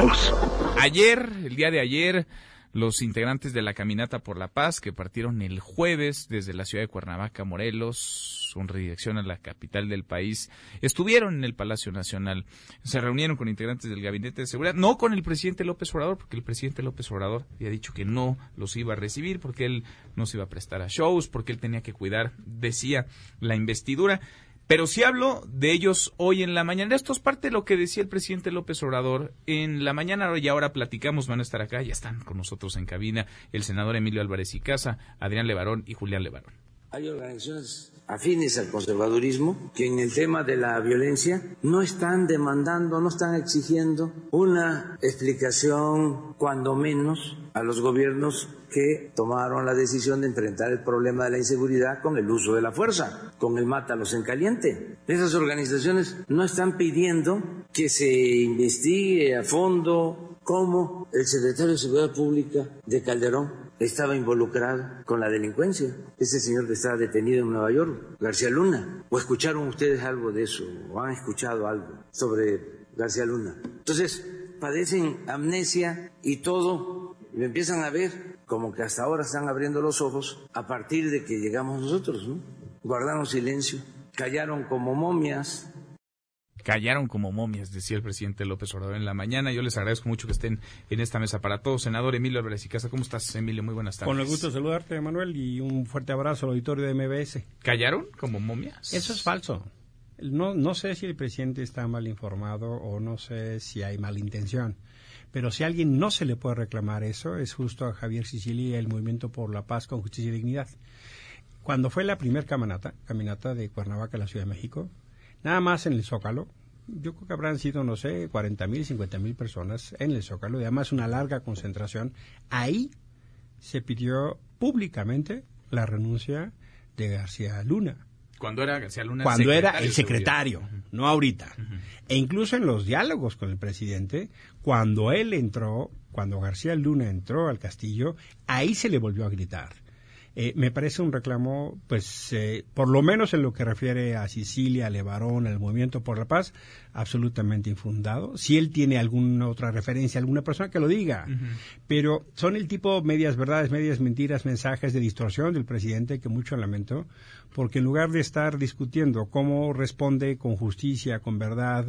ojos. Ayer, el día de ayer, los integrantes de la Caminata por la Paz, que partieron el jueves desde la ciudad de Cuernavaca, Morelos, con redirección a la capital del país, estuvieron en el Palacio Nacional. Se reunieron con integrantes del Gabinete de Seguridad, no con el presidente López Obrador, porque el presidente López Obrador había dicho que no los iba a recibir, porque él no se iba a prestar a shows, porque él tenía que cuidar, decía, la investidura. Pero si hablo de ellos hoy en la mañana. Esto es parte de lo que decía el presidente López Obrador en la mañana y ahora platicamos, van a estar acá, ya están con nosotros en cabina el senador Emilio Álvarez y Casa, Adrián Levarón y Julián Levarón. Hay organizaciones afines al conservadurismo que en el tema de la violencia no están demandando, no están exigiendo una explicación, cuando menos, a los gobiernos que tomaron la decisión de enfrentar el problema de la inseguridad con el uso de la fuerza, con el mátalos en caliente. Esas organizaciones no están pidiendo que se investigue a fondo cómo el secretario de Seguridad Pública de Calderón estaba involucrado con la delincuencia. Ese señor que estaba detenido en Nueva York, García Luna. ¿O escucharon ustedes algo de eso? ¿O han escuchado algo sobre García Luna? Entonces, padecen amnesia y todo, y empiezan a ver como que hasta ahora están abriendo los ojos a partir de que llegamos nosotros, ¿no? Guardaron silencio, callaron como momias, callaron como momias, decía el presidente López Obrador en la mañana. Yo les agradezco mucho que estén en esta mesa para todos. Senador Emilio Álvarez y Casa, ¿cómo estás, Emilio? Muy buenas tardes. Con el gusto de saludarte, Manuel, y un fuerte abrazo al auditorio de MBS. ¿Callaron como momias? Eso es falso. No, no sé si el presidente está mal informado o no sé si hay mala intención. Pero si a alguien no se le puede reclamar eso, es justo a Javier Sicilia y el Movimiento por la Paz con Justicia y Dignidad. Cuando fue la primera caminata, caminata de Cuernavaca a la Ciudad de México, nada más en el Zócalo, yo creo que habrán sido, no sé, 40 mil, 50 mil personas en el Zócalo, y además una larga concentración. Ahí se pidió públicamente la renuncia de García Luna. Cuando era García Luna Cuando era el secretario, no ahorita. E incluso en los diálogos con el presidente, cuando él entró, cuando García Luna entró al castillo, ahí se le volvió a gritar. Eh, me parece un reclamo, pues, eh, por lo menos en lo que refiere a Sicilia, a Levarón, al Movimiento por la Paz, absolutamente infundado. Si él tiene alguna otra referencia, alguna persona que lo diga. Pero son el tipo medias verdades, medias mentiras, mensajes de distorsión del presidente que mucho lamento, porque en lugar de estar discutiendo cómo responde con justicia, con verdad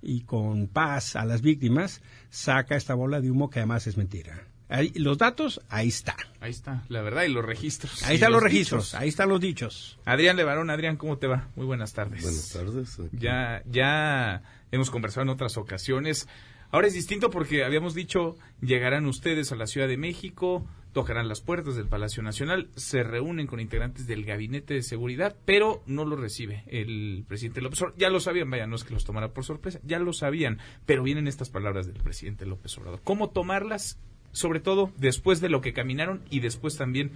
y con paz a las víctimas, saca esta bola de humo que además es mentira los datos, ahí está. Ahí está, la verdad, y los registros. Ahí están los, registros, ahí están los dichos. Adrián Levarón, Adrián, ¿cómo te va? Muy buenas tardes. Buenas tardes. Ya, ya hemos conversado en otras ocasiones. Ahora es distinto porque habíamos dicho, llegarán ustedes a la Ciudad de México, tocarán las puertas del Palacio Nacional, se reúnen con integrantes del Gabinete de Seguridad, pero no lo recibe el presidente López Obrador. Ya lo sabían, vaya, no es que los tomara por sorpresa, ya lo sabían, pero vienen estas palabras del presidente López Obrador. ¿Cómo tomarlas sobre todo después de lo que caminaron y después también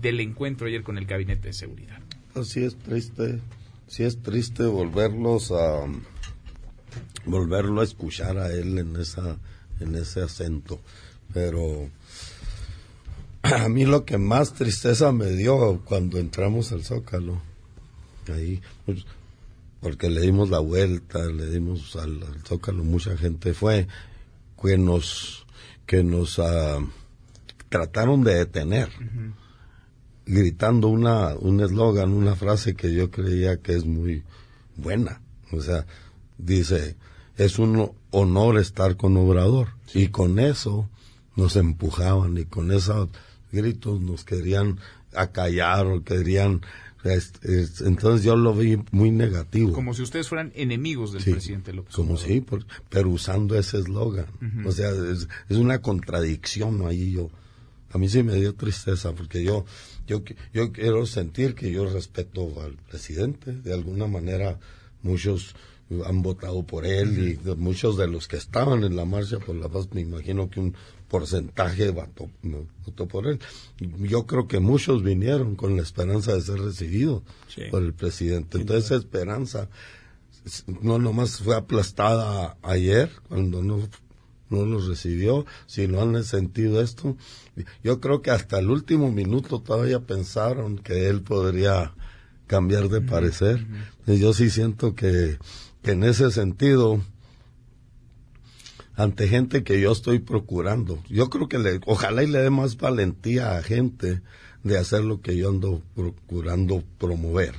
del encuentro ayer con el gabinete de seguridad. Así es triste, sí es triste volverlos a volverlo a escuchar a él en esa en ese acento, pero a mí lo que más tristeza me dio cuando entramos al Zócalo, ahí, pues, porque le dimos la vuelta, le dimos al, al Zócalo, mucha gente fue, que nos que nos uh, trataron de detener, gritando una, un eslogan, una frase que yo creía que es muy buena. O sea, dice, es un honor estar con Obrador. Y con eso nos empujaban y con esos gritos nos querían acallar o querían entonces yo lo vi muy negativo. Como si ustedes fueran enemigos del presidente López Como sí, pero usando ese eslogan. O sea, es, una contradicción ahí yo. A mí sí me dio tristeza porque yo, yo, yo quiero sentir que yo respeto al presidente. De alguna manera, muchos han votado por él y muchos de los que estaban en la marcha por la paz, me imagino que un porcentaje votó, votó por él. Yo creo que muchos vinieron con la esperanza de ser recibidos por el presidente. Entonces esa esperanza no nomás fue aplastada ayer cuando no no los recibió, si no han sentido esto. Yo creo que hasta el último minuto todavía pensaron que él podría cambiar de parecer. Yo sí siento que, que en ese sentido ante gente que yo estoy procurando. Yo creo que le, ojalá y le dé más valentía a gente de hacer lo que yo ando procurando promover,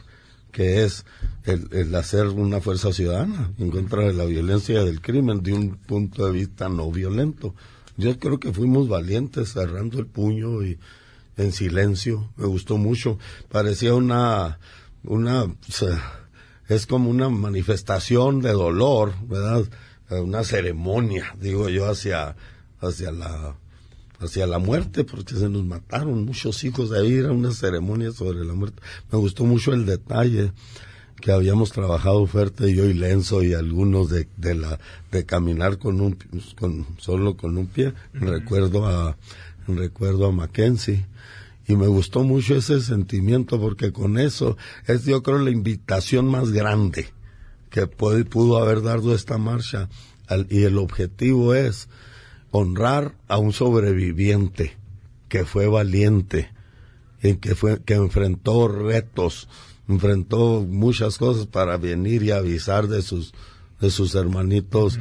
que es el, el hacer una fuerza ciudadana en contra de la violencia y del crimen de un punto de vista no violento. Yo creo que fuimos valientes cerrando el puño y en silencio. Me gustó mucho. Parecía una, una, es como una manifestación de dolor, ¿verdad? Una ceremonia, digo yo, hacia, hacia la hacia la muerte, porque se nos mataron muchos hijos de ahí, era una ceremonia sobre la muerte. Me gustó mucho el detalle que habíamos trabajado fuerte yo y Lenzo y algunos de, de la de caminar con un con solo con un pie. Recuerdo a recuerdo a Mackenzie y me gustó mucho ese sentimiento porque con eso es yo creo la invitación más grande que puede, pudo haber dado esta marcha y el objetivo es honrar a un sobreviviente que fue valiente y que fue que enfrentó retos enfrentó muchas cosas para venir y avisar de sus de sus hermanitos,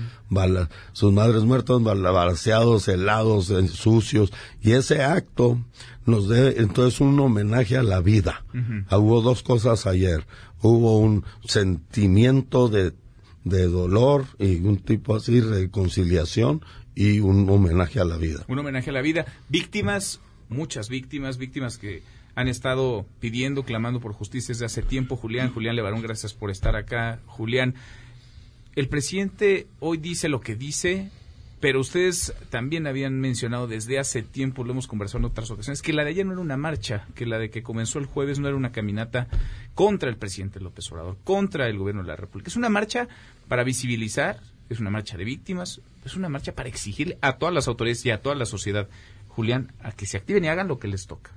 sus madres muertos, balaseados, helados, sucios. Y ese acto nos debe, entonces, un homenaje a la vida. Ah, hubo dos cosas ayer. Hubo un sentimiento de, de dolor y un tipo así, reconciliación y un homenaje a la vida. Un homenaje a la vida. Víctimas, muchas víctimas, víctimas que han estado pidiendo, clamando por justicia desde hace tiempo. Julián, Julián Levarón, gracias por estar acá. Julián, el presidente hoy dice lo que dice, pero ustedes también habían mencionado desde hace tiempo, lo hemos conversado en otras ocasiones, que la de ayer no era una marcha, que la de que comenzó el jueves no era una caminata contra el presidente López Obrador, contra el gobierno de la República. Es una marcha para visibilizar, es una marcha de víctimas, es una marcha para exigirle a todas las autoridades y a toda la sociedad, Julián, a que se activen y hagan lo que les toca.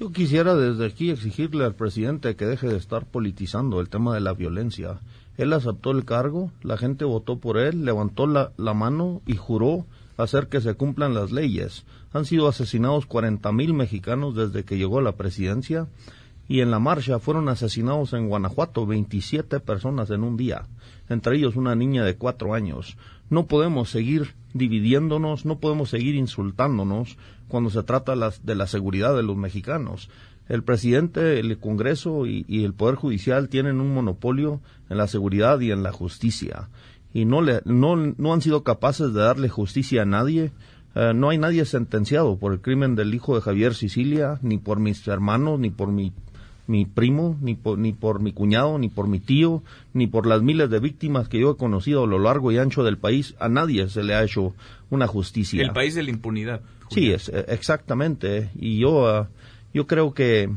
Yo quisiera desde aquí exigirle al presidente que deje de estar politizando el tema de la violencia él aceptó el cargo, la gente votó por él, levantó la, mano y juró hacer que se cumplan las leyes. Han sido asesinados 40 mil mexicanos desde que llegó a la presidencia y en la marcha fueron asesinados en Guanajuato 27 personas en un día, entre ellos una niña de cuatro años. No podemos seguir dividiéndonos, no podemos seguir insultándonos cuando se trata de la seguridad de los mexicanos el presidente, el Congreso y, el Poder Judicial tienen un monopolio en la seguridad y en la justicia y no, le, no, no han sido capaces de darle justicia a nadie. Eh, no hay nadie sentenciado por el crimen del hijo de Javier Sicilia, ni por mis hermanos, ni por mi, mi primo, ni por, ni por mi cuñado, ni por mi tío, ni por las miles de víctimas que yo he conocido a lo largo y ancho del país. A nadie se le ha hecho una justicia. El país de la impunidad. Sí, es, eh, exactamente. Y yo... Ah, yo creo que,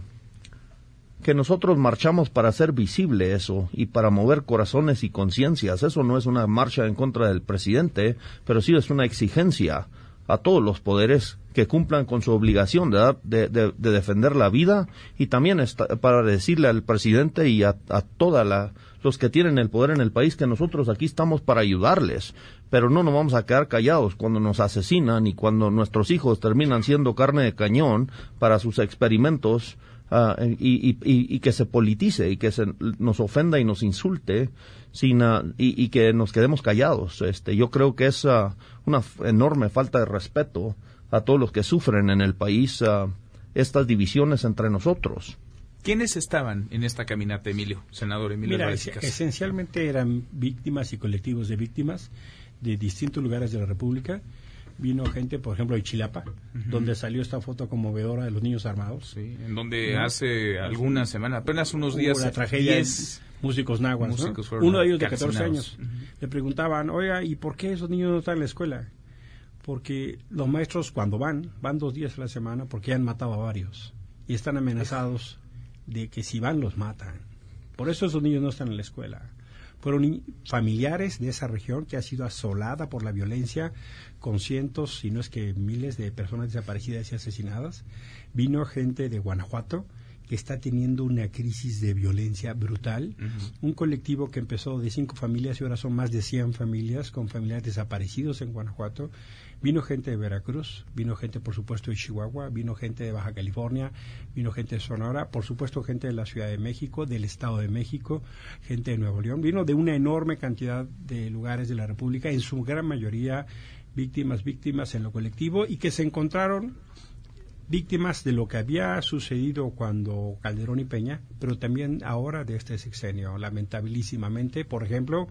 que nosotros marchamos para hacer visible eso y para mover corazones y conciencias. Eso no es una marcha en contra del presidente, pero sí es una exigencia a todos los poderes que cumplan con su obligación de, de, defender la vida y también para decirle al presidente y a toda la los que tienen el poder en el país que nosotros aquí estamos para ayudarles, pero no nos vamos a quedar callados cuando nos asesinan y cuando nuestros hijos terminan siendo carne de cañón para sus experimentos ah, y, que se politice y que se nos ofenda y nos insulte sin, ah, y, que nos quedemos callados. Este, yo creo que es ah, una enorme falta de respeto a todos los que sufren en el país estas divisiones entre nosotros. ¿Quiénes estaban en esta caminata, Emilio, senador Emilio Mira, esencialmente eran víctimas y colectivos de víctimas de distintos lugares de la República. Vino gente, por ejemplo, de Chilapa, donde salió esta foto conmovedora de los niños armados. Sí, en donde hace algunas semanas, apenas unos días... la tragedia músicos nahuas, Uno de ellos de 14 años. Le preguntaban, oiga, ¿y por qué esos niños no están en la escuela? Porque los maestros cuando van, van dos días a la semana porque han matado a varios y están amenazados de que si van los matan. Por eso esos niños no están en la escuela. Fueron familiares de esa región que ha sido asolada por la violencia con cientos, si no es que miles de personas desaparecidas y asesinadas. Vino gente de Guanajuato que está teniendo una crisis de violencia brutal. Un colectivo que empezó de cinco familias y ahora son más de 100 familias con familiares desaparecidos en Guanajuato. Vino gente de Veracruz, vino gente, por supuesto, de Chihuahua, vino gente de Baja California, vino gente de Sonora, por supuesto, gente de la Ciudad de México, del Estado de México, gente de Nuevo León. Vino de una enorme cantidad de lugares de la República, en su gran mayoría víctimas, víctimas en lo colectivo, y que se encontraron víctimas de lo que había sucedido cuando Calderón y Peña, pero también ahora de este sexenio, lamentabilísimamente. Por ejemplo,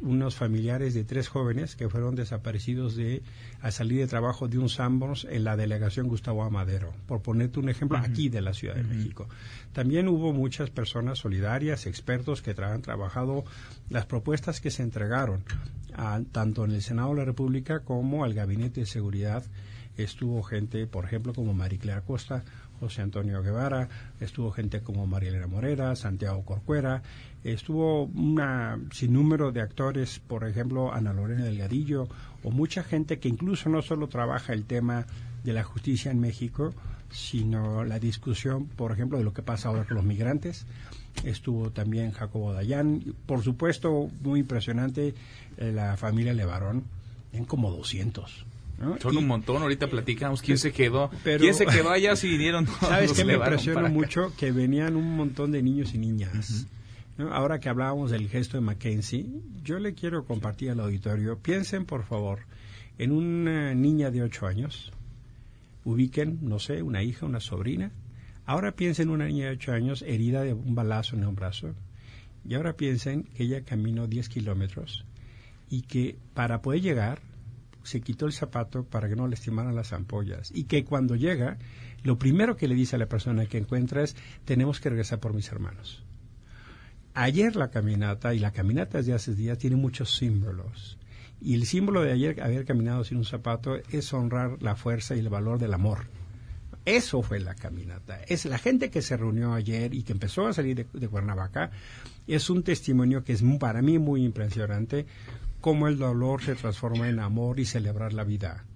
unos familiares de tres jóvenes que fueron desaparecidos de a salir de trabajo de un Sambors en la delegación Gustavo Amadero, por ponerte un ejemplo aquí de la Ciudad de México. También hubo muchas personas solidarias, expertos que han trabajado las propuestas que se entregaron tanto en el Senado de la República como al Gabinete de Seguridad. Estuvo gente, por ejemplo, como Mariclea Costa, José Antonio Guevara, estuvo gente como Marielena Morera, Santiago Corcuera, estuvo un sinnúmero de actores, por ejemplo, Ana Lorena Delgadillo, o mucha gente que incluso no solo trabaja el tema de la justicia en México, sino la discusión, por ejemplo, de lo que pasa ahora con los migrantes. Estuvo también Jacobo Dayan, por supuesto, muy impresionante, eh, la familia Levarón, en como 200. Son un montón, ahorita platicamos quién se quedó. ¿Quién se quedó allá si vinieron todos ¿Sabes qué me impresionó mucho? Que venían un montón de niños y niñas. Ahora que hablábamos del gesto de Mackenzie, yo le quiero compartir al auditorio, piensen por favor en una niña de 8 años, ubiquen, no sé, una hija, una sobrina, ahora piensen en una niña de 8 años herida de un balazo en un brazo, y ahora piensen que ella caminó 10 kilómetros y que para poder llegar se quitó el zapato para que no le estimaran las ampollas y que cuando llega, lo primero que le dice a la persona que encuentra es, tenemos que regresar por mis hermanos. Ayer la caminata, y la caminata de hace días, tiene muchos símbolos. Y el símbolo de ayer, haber caminado sin un zapato, es honrar la fuerza y el valor del amor. Eso fue la caminata. Es la gente que se reunió ayer y que empezó a salir de, de Cuernavaca. Es un testimonio que es para mí muy impresionante cómo el dolor se transforma en amor y celebrar la vida.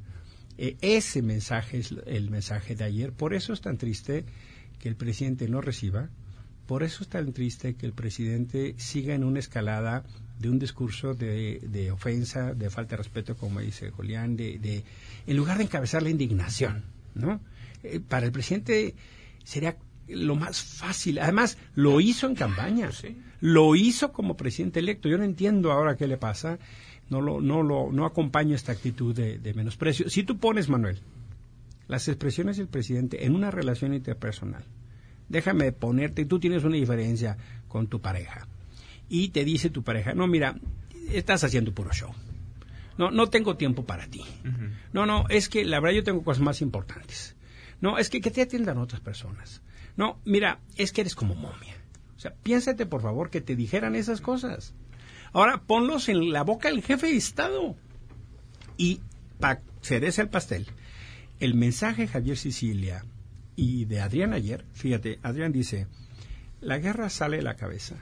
E, ese mensaje es el mensaje de ayer. Por eso es tan triste que el presidente no reciba. Por eso es tan triste que el presidente siga en una escalada de un discurso de, ofensa, de falta de respeto, como dice Julián, de, en lugar de encabezar la indignación, ¿no? Eh, para el presidente sería lo más fácil. Además, lo hizo en campaña. Lo hizo como presidente electo. Yo no entiendo ahora qué le pasa. No lo, no lo, no acompaña esta actitud de, menosprecio. Si tú pones, Manuel, las expresiones del presidente en una relación interpersonal, déjame ponerte, tú tienes una diferencia con tu pareja. Y te dice tu pareja, no, mira, estás haciendo puro show. No, no tengo tiempo para ti. No, no, es que la verdad yo tengo cosas más importantes. No, es que, que te atiendan otras personas. No, mira, es que eres como momia. O sea, piénsate por favor que te dijeran esas cosas. Ahora ponlos en la boca del jefe de Estado. Y para cereza el pastel, el mensaje de Javier Sicilia y de Adrián ayer, fíjate, Adrián dice, la guerra sale de la cabeza,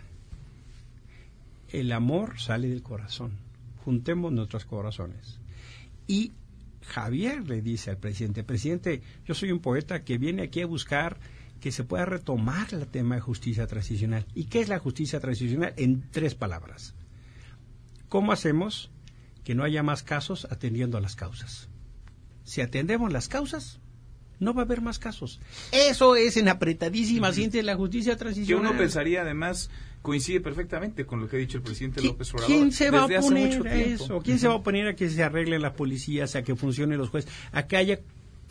el amor sale del corazón, juntemos nuestros corazones. Y Javier le dice al presidente, presidente, yo soy un poeta que viene aquí a buscar que se pueda retomar el tema de justicia transicional. ¿Y qué es la justicia transicional? En tres palabras. ¿Cómo hacemos que no haya más casos atendiendo a las causas? Si atendemos las causas, no va a haber más casos. Eso es en apretadísima ciencia de la justicia transicional. Yo uno pensaría, además, coincide perfectamente con lo que ha dicho el presidente López Obrador. ¿Quién se va a poner a eso? ¿Quién se va a poner a que se arreglen las policías, a que funcionen los jueces, a que haya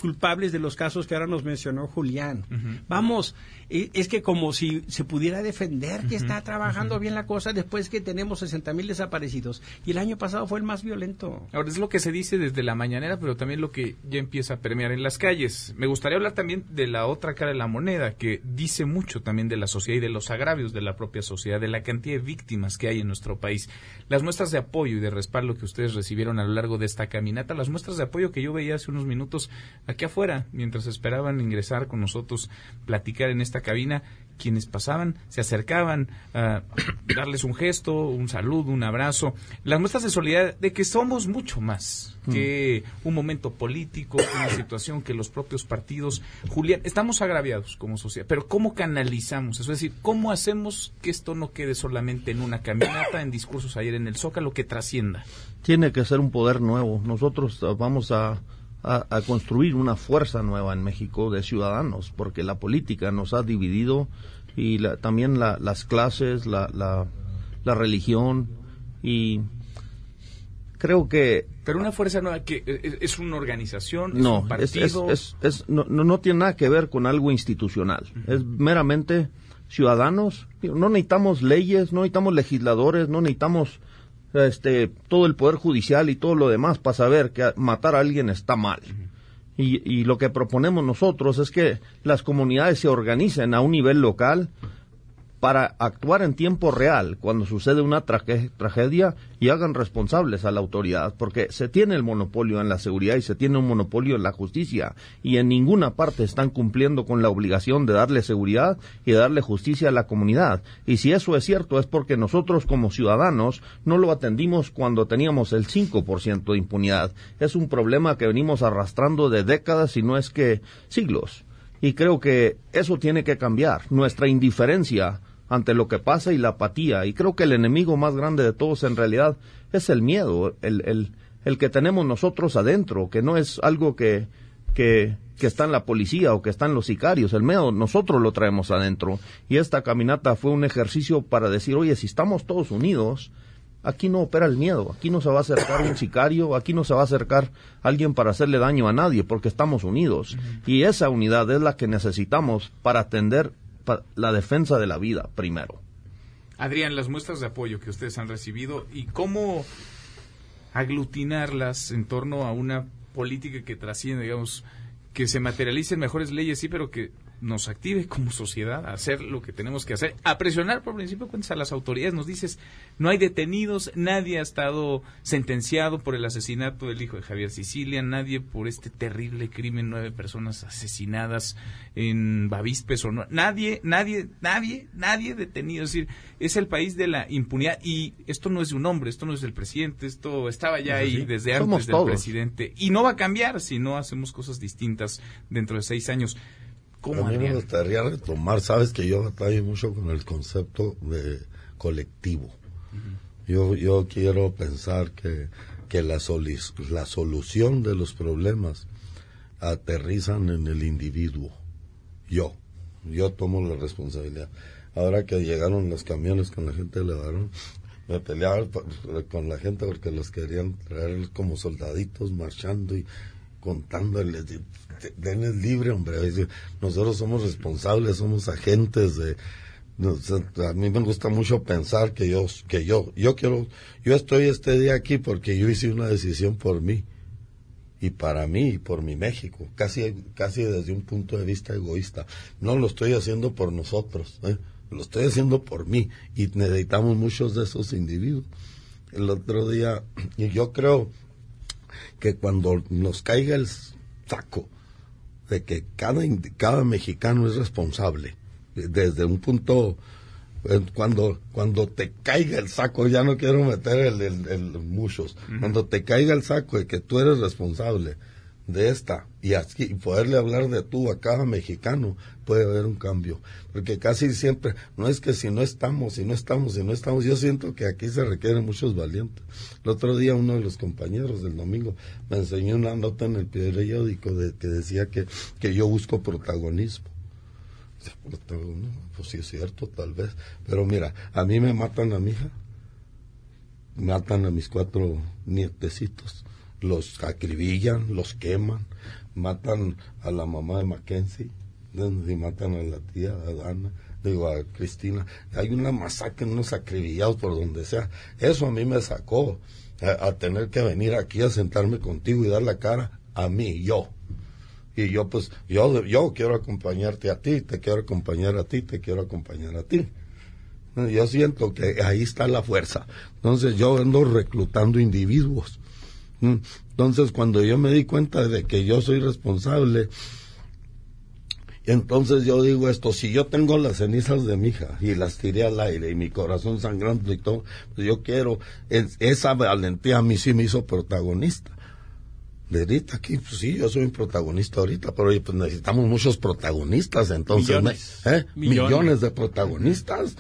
culpables de los casos que ahora nos mencionó Julián. Vamos, e, es que como si se pudiera defender que está trabajando bien la cosa después que tenemos 60 mil desaparecidos. Y el año pasado fue el más violento. Ahora es lo que se dice desde la mañanera, pero también lo que ya empieza a permear en las calles. Me gustaría hablar también de la otra cara de la moneda, que dice mucho también de la sociedad y de los agravios de la propia sociedad, de la cantidad de víctimas que hay en nuestro país. Las muestras de apoyo y de respaldo que ustedes recibieron a lo largo de esta caminata, las muestras de apoyo que yo veía hace unos minutos aquí afuera, mientras esperaban ingresar con nosotros, platicar en esta cabina, quienes pasaban se acercaban a darles un gesto, un saludo, un abrazo, las muestras de solidaridad de que somos mucho más que mm. un momento político, una situación que los propios partidos, Julián, estamos agraviados como sociedad, pero ¿cómo canalizamos eso? Es decir, ¿cómo hacemos que esto no quede solamente en una caminata, en discursos ayer en el Zócalo, que trascienda? Tiene que ser un poder nuevo. Nosotros vamos a a, construir una fuerza nueva en México de ciudadanos, porque la política nos ha dividido y también las clases, la, la, religión y creo que pero una fuerza nueva que eh, eh, es una organización no un partido es, es, no, no, tiene nada que ver con algo institucional. Es meramente ciudadanos. No necesitamos leyes no necesitamos legisladores no necesitamos este, todo el poder judicial y todo lo demás para saber que matar a alguien está mal. y, y, lo que proponemos nosotros es que las comunidades se organicen a un nivel local para actuar en tiempo real cuando sucede una tragedia y hagan responsables a la autoridad, porque se tiene el monopolio en la seguridad y se tiene un monopolio en la justicia, y en ninguna parte están cumpliendo con la obligación de darle seguridad y darle justicia a la comunidad. Y si eso es cierto es porque nosotros como ciudadanos no lo atendimos cuando teníamos el 5% de impunidad. Es un problema que venimos arrastrando de décadas y no es que siglos. Y creo que eso tiene que cambiar. Nuestra indiferencia ante lo que pasa y la apatía. Y creo que el enemigo más grande de todos en realidad es el miedo, el, el, el que tenemos nosotros adentro, que no es algo que, que, que está en la policía o que está en los sicarios. El miedo nosotros lo traemos adentro. Y esta caminata fue un ejercicio para decir, oye, si estamos todos unidos, aquí no opera el miedo, aquí no se va a acercar un sicario, aquí no se va a acercar alguien para hacerle daño a nadie, porque estamos unidos. Y esa unidad es la que necesitamos para atender la defensa de la vida primero. Adrián, las muestras de apoyo que ustedes han recibido y cómo aglutinarlas en torno a una política que trasciende, digamos, que se materialicen mejores leyes, sí, pero que nos active como sociedad a hacer lo que tenemos que hacer, a presionar por principio cuentas a las autoridades. Nos dices, no hay detenidos, nadie ha estado sentenciado por el asesinato del hijo de Javier Sicilia, nadie por este terrible crimen, nueve personas asesinadas en Bavispes o no, nadie, nadie, nadie, nadie detenido. Es decir, es el país de la impunidad y esto no es de un hombre, esto no es del presidente, esto estaba ya ahí desde antes del presidente y no va a cambiar si no hacemos cosas distintas dentro de seis años. A mí me gustaría retomar, sabes que yo batallo mucho con el concepto de colectivo. yo, yo quiero pensar que, que la, la solución de los problemas aterrizan en el individuo. Yo, yo tomo la responsabilidad. Ahora que llegaron los camiones con la gente de Levarón, me peleaba con la gente porque los querían traer como soldaditos marchando y contándoles, denles libre, hombre. Nosotros somos responsables, somos agentes de... a mí me gusta mucho pensar que yo, que yo, yo quiero, yo estoy este día aquí porque yo hice una decisión por mí y para mí y por mi México, casi, casi desde un punto de vista egoísta. No lo estoy haciendo por nosotros, ¿eh? lo estoy haciendo por mí y necesitamos muchos de esos individuos. El otro día, y yo creo que cuando nos caiga el saco de que cada, cada mexicano es responsable, desde un punto, eh, cuando, cuando te caiga el saco, ya no quiero meter el, el, muchos, cuando te caiga el saco de que tú eres responsable, de esta y, así, poderle hablar de tú a cada mexicano, puede haber un cambio. Porque casi siempre, no es que si no estamos, si no estamos, si no estamos, yo siento que aquí se requieren muchos valientes. El otro día uno de los compañeros del domingo me enseñó una nota en el periódico de, que decía que, que yo busco protagonismo. Pues sí es cierto, tal vez. Pero mira, a mí me matan a mi hija, matan a mis cuatro nietecitos los acribillan, los queman, matan a la mamá de Mackenzie, y matan a la tía Adana, digo a Cristina. Hay una masacre, unos acribillados por donde sea. Eso a mí me sacó a, tener que venir aquí a sentarme contigo y dar la cara a mí, yo. Y yo pues, yo, yo quiero acompañarte a ti, te quiero acompañar a ti, te quiero acompañar a ti. Yo siento que ahí está la fuerza. Entonces yo ando reclutando individuos entonces, cuando yo me di cuenta de que yo soy responsable, entonces yo digo esto, si yo tengo las cenizas de mi hija y las tiré al aire y mi corazón sangrando y todo, pues yo quiero, esa valentía a mí sí me hizo protagonista. De ahorita aquí, pues sí, yo soy un protagonista ahorita, pero pues necesitamos muchos protagonistas, entonces, ¿eh? millones. de protagonistas.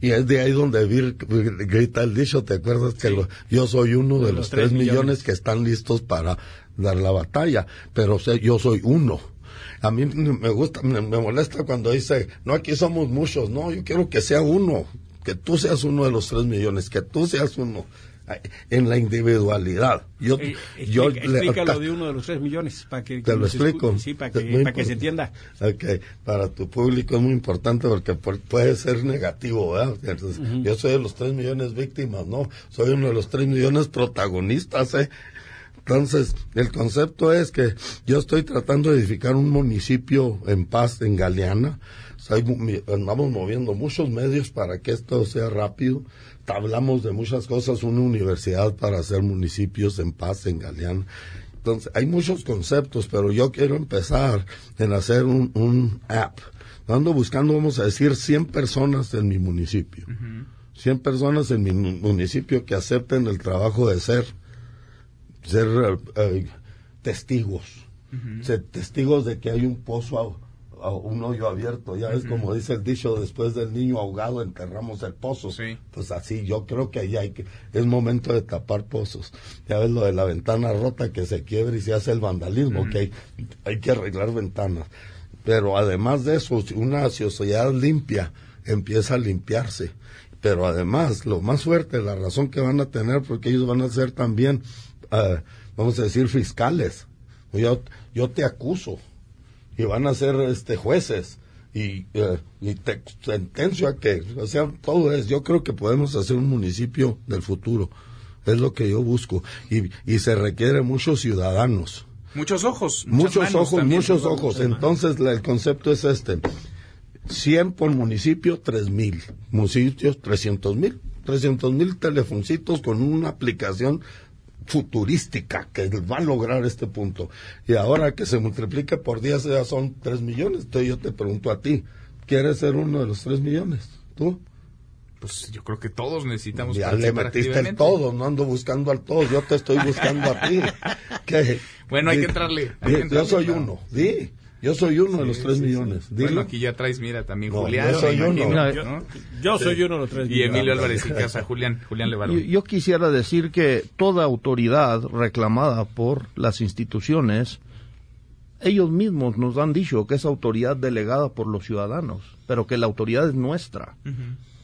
Y es de ahí donde vir, grita el dicho, ¿te acuerdas que yo soy uno de, los, tres millones. que están listos para dar la batalla? Pero yo soy uno a mí me gusta, me, molesta cuando dice, no, aquí somos muchos, no, yo quiero que sea uno, que tú seas uno de los tres millones, que tú seas uno en la individualidad. Yo, eh, yo explícalo de uno de los tres millones para que, te lo explico. sí, para que, para que se entienda. Okay. Para tu público es muy importante porque puede ser negativo, ¿verdad? Yo soy de los tres millones víctimas, no, soy uno de los tres millones protagonistas, ¿eh? Entonces, el concepto es que yo estoy tratando de edificar un municipio en paz en Galeana. Andamos moviendo muchos medios para que esto sea rápido. Hablamos de muchas cosas, una universidad para hacer municipios en paz en Galeana. Entonces, hay muchos conceptos, pero yo quiero empezar en hacer un, app. Ando buscando, vamos a decir, 100 personas en mi municipio. 100 personas en mi municipio que acepten el trabajo de ser ser eh, testigos, ser testigos de que hay un pozo, un hoyo abierto. Ya es como dice el dicho, después del niño ahogado enterramos el pozo. Pues así, yo creo que ahí hay que, es momento de tapar pozos. Ya ves lo de la ventana rota que se quiebra y se hace el vandalismo, que hay, hay que arreglar ventanas. Pero además de eso, una sociedad limpia empieza a limpiarse pero además lo más fuerte, la razón que van a tener, porque ellos van a ser también uh, vamos a decir, fiscales. Yo, yo te acuso y van a ser este, jueces y, uh, y te sentencio a que, o sea, todo es, yo creo que podemos hacer un municipio del futuro, es lo que yo busco y, y se requiere muchos ciudadanos. Muchos ojos. Muchos ojos, muchos ojos. Entonces el concepto es este. 100 por municipio, 3 mil. Municipios, 300 mil. 300 mil telefoncitos con una aplicación futurística que va a lograr este punto. Y ahora que se multiplica por 10 ya son 3 millones. Entonces yo te pregunto a ti, ¿quieres ser uno de los 3 millones? ¿Tú? Pues yo creo que todos necesitamos Ya le metiste el todo, no ando buscando al todo, yo te estoy buscando a ti. bueno, hay que entrarle. yo soy uno, di. Yo soy uno de los tres millones. Bueno, aquí ya traes, mira, también Julián. Yo soy uno. Yo, soy uno de los tres millones. Y Emilio Álvarez y Casa, Julián, Julián Levarón. Yo, quisiera decir que toda autoridad reclamada por las instituciones, ellos mismos nos han dicho que es autoridad delegada por los ciudadanos, pero que la autoridad es nuestra.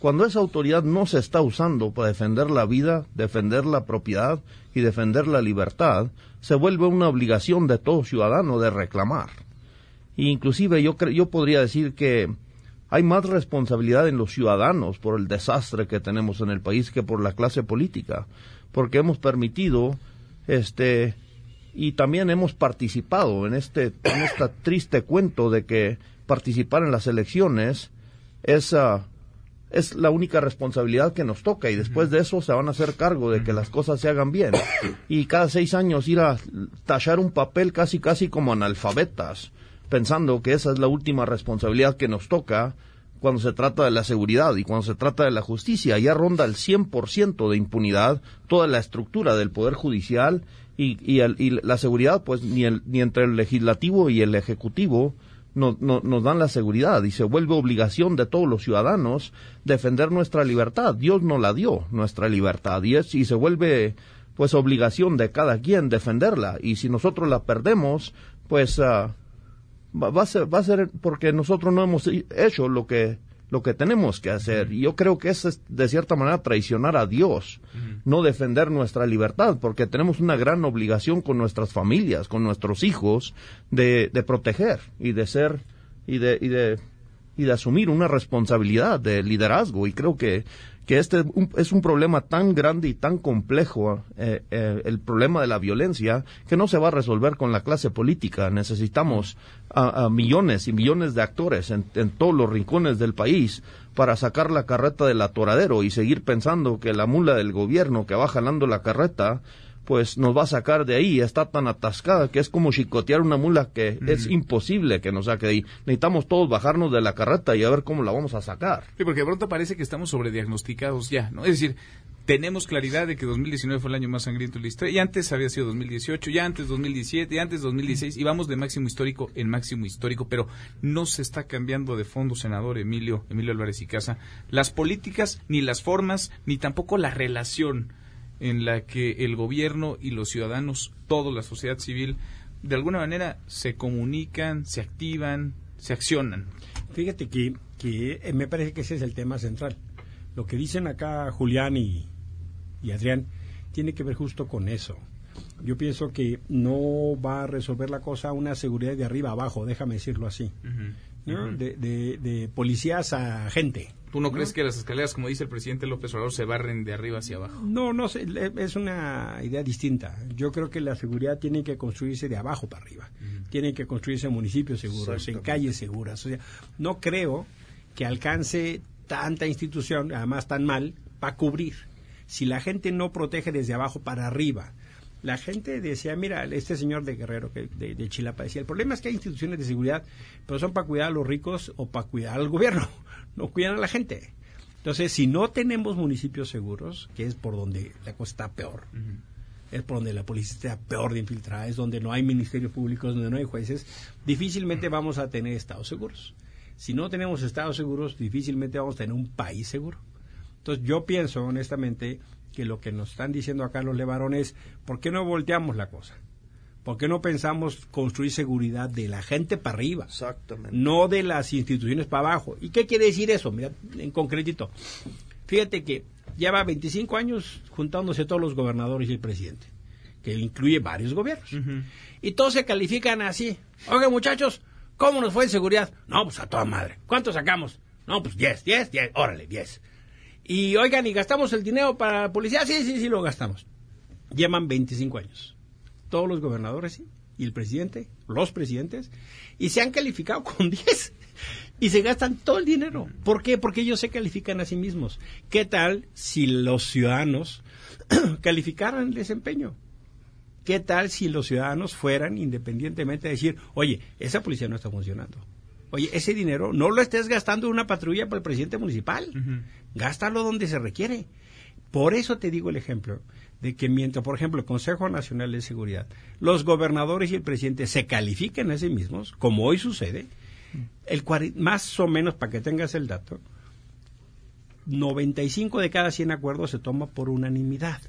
Cuando esa autoridad no se está usando para defender la vida, defender la propiedad y defender la libertad, se vuelve una obligación de todo ciudadano de reclamar. Inclusive yo, yo podría decir que hay más responsabilidad en los ciudadanos por el desastre que tenemos en el país que por la clase política, porque hemos permitido este y también hemos participado en este en triste cuento de que participar en las elecciones es ah, es la única responsabilidad que nos toca y después de eso se van a hacer cargo de que las cosas se hagan bien. Y cada seis años ir a tachar un papel casi casi como analfabetas pensando que esa es la última responsabilidad que nos toca cuando se trata de la seguridad y cuando se trata de la justicia. Ya ronda el 100% de impunidad toda la estructura del Poder Judicial y, y, la seguridad, pues ni, el, ni entre el legislativo y el ejecutivo no, nos dan la seguridad y se vuelve obligación de todos los ciudadanos defender nuestra libertad. Dios nos la dio, nuestra libertad, y, es, y se vuelve pues obligación de cada quien defenderla. Y si nosotros la perdemos, pues... Ah, va, a ser, va a ser porque nosotros no hemos hecho lo que lo que tenemos que hacer. Y yo creo que es de cierta manera traicionar a Dios, no defender nuestra libertad, porque tenemos una gran obligación con nuestras familias, con nuestros hijos, de, de proteger y de ser y de, y de y de asumir una responsabilidad de liderazgo. Y creo que que este es un problema tan grande y tan complejo, eh, eh, el problema de la violencia, que no se va a resolver con la clase política. Necesitamos a, millones y millones de actores en, todos los rincones del país para sacar la carreta del atoradero y seguir pensando que la mula del gobierno que va jalando la carreta pues nos va a sacar de ahí. Está tan atascada que es como chicotear una mula que es imposible que nos saque de ahí. Necesitamos todos bajarnos de la carreta y a ver cómo la vamos a sacar. Sí, porque de pronto parece que estamos sobrediagnosticados ya, ¿no? Es decir, tenemos claridad de que 2019 fue el año más sangriento de la historia, y antes había sido 2018, ya antes 2017, y antes 2016, y vamos de máximo histórico en máximo histórico, pero no se está cambiando de fondo, senador Emilio, Emilio Álvarez y Casa, las políticas, ni las formas, ni tampoco la relación en la que el gobierno y los ciudadanos, toda la sociedad civil, de alguna manera se comunican, se activan, se accionan. Fíjate que, que eh, me parece que ese es el tema central. Lo que dicen acá Julián y, y Adrián tiene que ver justo con eso. Yo pienso que no va a resolver la cosa una seguridad de arriba abajo, déjame decirlo así. ¿no? de, de, de, policías a gente. ¿Tú no, crees que las escaleras, como dice el presidente López Obrador, se barren de arriba hacia abajo? No, no, es una idea distinta. Yo creo que la seguridad tiene que construirse de abajo para arriba. Tiene que construirse en municipios seguros, en calles seguras. O sea, no creo que alcance tanta institución, además tan mal, para cubrir. Si la gente no protege desde abajo para arriba, la gente decía, mira, este señor de Guerrero, que de, de, Chilapa, decía, el problema es que hay instituciones de seguridad, pero son para cuidar a los ricos o para cuidar al gobierno, no cuidan a la gente. Entonces, si no tenemos municipios seguros, que es por donde la cosa está peor, uh -huh. es por donde la policía está peor de infiltrada, es donde no hay ministerios públicos, donde no hay jueces, difícilmente vamos a tener estados seguros. Si no tenemos estados seguros, difícilmente vamos a tener un país seguro. Entonces, yo pienso, honestamente, que lo que nos están diciendo acá los levarones, ¿por qué no volteamos la cosa? ¿Por qué no pensamos construir seguridad de la gente para arriba? Exactamente. No de las instituciones para abajo. ¿Y qué quiere decir eso? Mira, en concretito. Fíjate que lleva 25 años juntándose todos los gobernadores y el presidente, que incluye varios gobiernos. Uh -huh. Y todos se califican así. Oiga, muchachos, ¿cómo nos fue en seguridad? No, pues a toda madre. ¿Cuánto sacamos? No, pues 10, 10, 10, órale, 10. Y oigan, ¿y gastamos el dinero para la policía? Sí, sí, sí, lo gastamos. Llevan 25 años. Todos los gobernadores ¿sí? y el presidente, los presidentes, y se han calificado con 10. Y se gastan todo el dinero. ¿Por qué? Porque ellos se califican a sí mismos. ¿Qué tal si los ciudadanos calificaran el desempeño? ¿Qué tal si los ciudadanos fueran independientemente a decir, oye, esa policía no está funcionando? Oye, ese dinero no lo estés gastando en una patrulla para el presidente municipal. Gástalo donde se requiere. Por eso te digo el ejemplo de que mientras, por ejemplo, el Consejo Nacional de Seguridad, los gobernadores y el presidente se califiquen a sí mismos, como hoy sucede, el más o menos, para que tengas el dato, 95 de cada 100 acuerdos se toma por unanimidad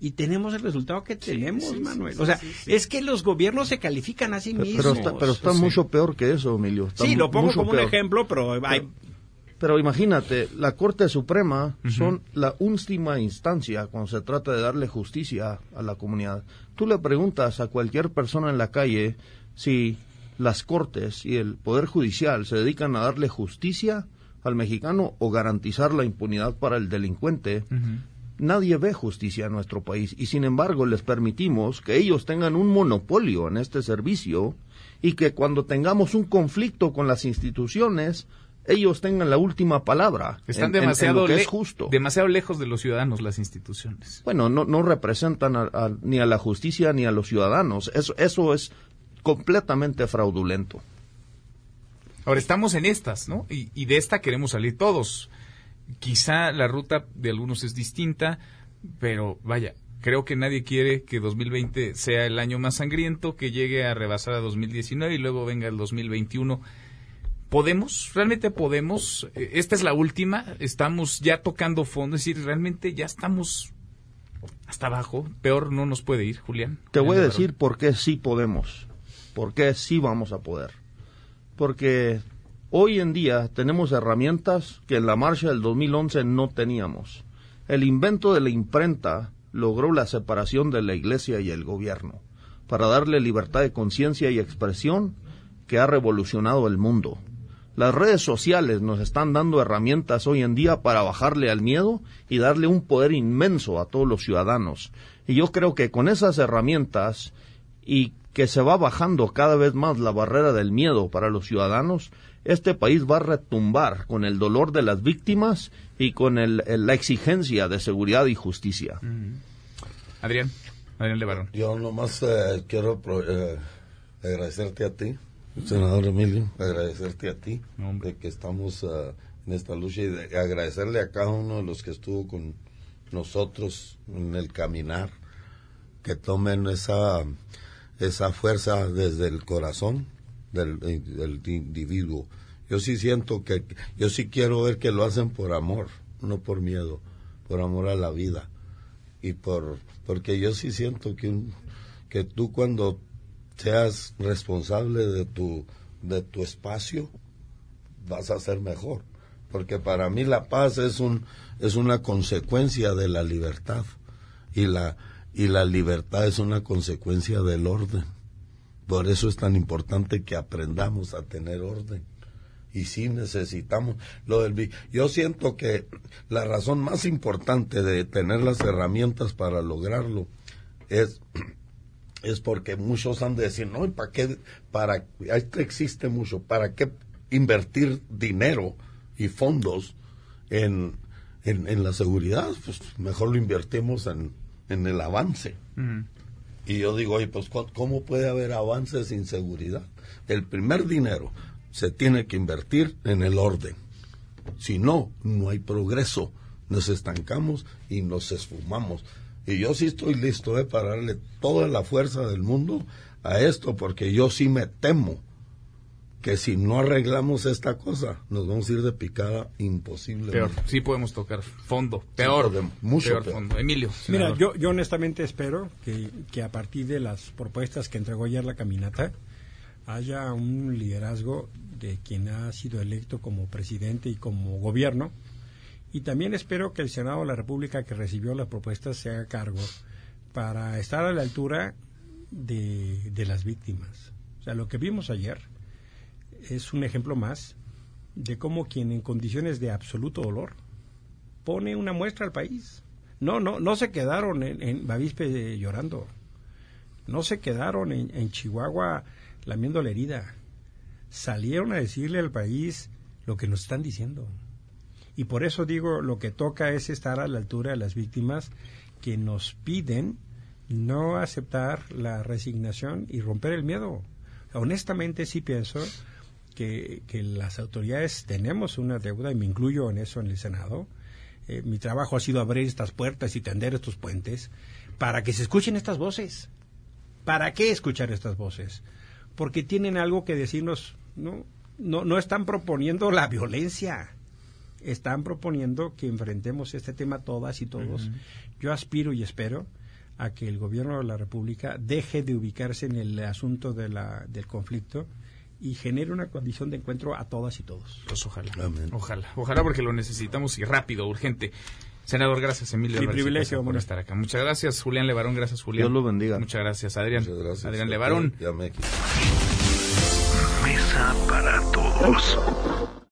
y tenemos el resultado que tenemos, sí, sí, Manuel. Sí, o sea, es que los gobiernos se califican a sí pero, mismos. Pero está, pero está mucho peor que eso, Emilio. Está sí, lo pongo como peor. un ejemplo, pero hay... Pero imagínate, la Corte Suprema uh -huh. son la última instancia cuando se trata de darle justicia a la comunidad. Tú le preguntas a cualquier persona en la calle si las Cortes y el Poder Judicial se dedican a darle justicia al mexicano o garantizar la impunidad para el delincuente. Uh -huh nadie ve justicia en nuestro país y sin embargo les permitimos que ellos tengan un monopolio en este servicio y que cuando tengamos un conflicto con las instituciones ellos tengan la última palabra. Están en, demasiado, en, en es justo. demasiado lejos de los ciudadanos las instituciones. Bueno, no, no representan a, a, ni a la justicia ni a los ciudadanos. Eso, eso es completamente fraudulento. Ahora estamos en estas, ¿no? Y, y de esta queremos salir todos quizá la ruta de algunos es distinta, pero vaya, creo que nadie quiere que 2020 sea el año más sangriento, que llegue a rebasar a 2019 y luego venga el 2021. ¿Podemos? ¿Realmente podemos? Esta es la última, estamos ya tocando fondo, es decir, realmente ya estamos hasta abajo, peor no nos puede ir, Julián. Te voy a decir por qué sí podemos, por qué sí vamos a poder. Porque Hoy en día tenemos herramientas que en la marcha del 2011 no teníamos. El invento de la imprenta logró la separación de la iglesia y el gobierno para darle libertad de conciencia y expresión que ha revolucionado el mundo. Las redes sociales nos están dando herramientas hoy en día para bajarle al miedo y darle un poder inmenso a todos los ciudadanos. Y yo creo que con esas herramientas y que se va bajando cada vez más la barrera del miedo para los ciudadanos, este país va a retumbar con el dolor de las víctimas y con el, el, la exigencia de seguridad y justicia. Adrián, Adrián Levarón. Yo nomás eh, quiero eh, agradecerte a ti, senador Emilio, agradecerte a ti de que estamos eh, en esta lucha y agradecerle a cada uno de los que estuvo con nosotros en el caminar, que tomen esa, esa fuerza desde el corazón del, del individuo. Yo sí siento que, yo sí quiero ver que lo hacen por amor, no por miedo, por amor a la vida. Y por porque yo sí siento que que tú cuando seas responsable de tu de tu espacio vas a ser mejor. Porque para mí la paz es un es una consecuencia de la libertad. Y la y la libertad es una consecuencia del orden. Por eso es tan importante que aprendamos a tener orden. Y sí necesitamos lo del yo siento que la razón más importante de tener las herramientas para lograrlo es es porque muchos han de decir no para qué para esto existe mucho para qué invertir dinero y fondos en en, la seguridad pues mejor lo invertimos en, en el avance y yo digo oye pues cómo puede haber avance sin seguridad el primer dinero se tiene que invertir en el orden. Si no, no hay progreso. Nos estancamos y nos esfumamos. Y yo sí estoy listo eh, para darle toda la fuerza del mundo a esto, porque yo sí me temo que si no arreglamos esta cosa, nos vamos a ir de picada imposible. Peor, sí podemos tocar fondo, peor, mucho peor, fondo. Emilio. Mira, yo, yo honestamente espero que, que a partir de las propuestas que entregó ayer la caminata, haya un liderazgo de quien ha sido electo como presidente y como gobierno. Y también espero que el Senado de la República que recibió las propuestas se haga cargo para estar a la altura de, de las víctimas. O sea, lo que vimos ayer es un ejemplo más de cómo quien en condiciones de absoluto dolor pone una muestra al país. No, no, no se quedaron en, en Bavispe llorando. No se quedaron en, en Chihuahua lamiendo la herida. Salieron a decirle al país lo que nos están diciendo. Y por eso digo, lo que toca es estar a la altura de las víctimas que nos piden no aceptar la resignación y romper el miedo. Honestamente sí pienso que, que las autoridades tenemos una deuda, y me incluyo en eso en el Senado. Eh, mi trabajo ha sido abrir estas puertas y tender estos puentes para que se escuchen estas voces. ¿Para qué escuchar estas voces? porque tienen algo que decirnos, no, no, no están proponiendo la violencia, están proponiendo que enfrentemos este tema todas y todos. Yo aspiro y espero a que el gobierno de la República deje de ubicarse en el asunto de la, del conflicto y genere una condición de encuentro a todas y todos. Pues ojalá. Ojalá. Ojalá porque lo necesitamos y rápido, urgente. Senador, gracias, Emilio. Mi privilegio, por estar acá. Muchas gracias, Julián Levarón. Gracias, Julián. Dios lo bendiga. Muchas gracias, Adrián. Muchas gracias. Adrián Levarón. Mesa para todos.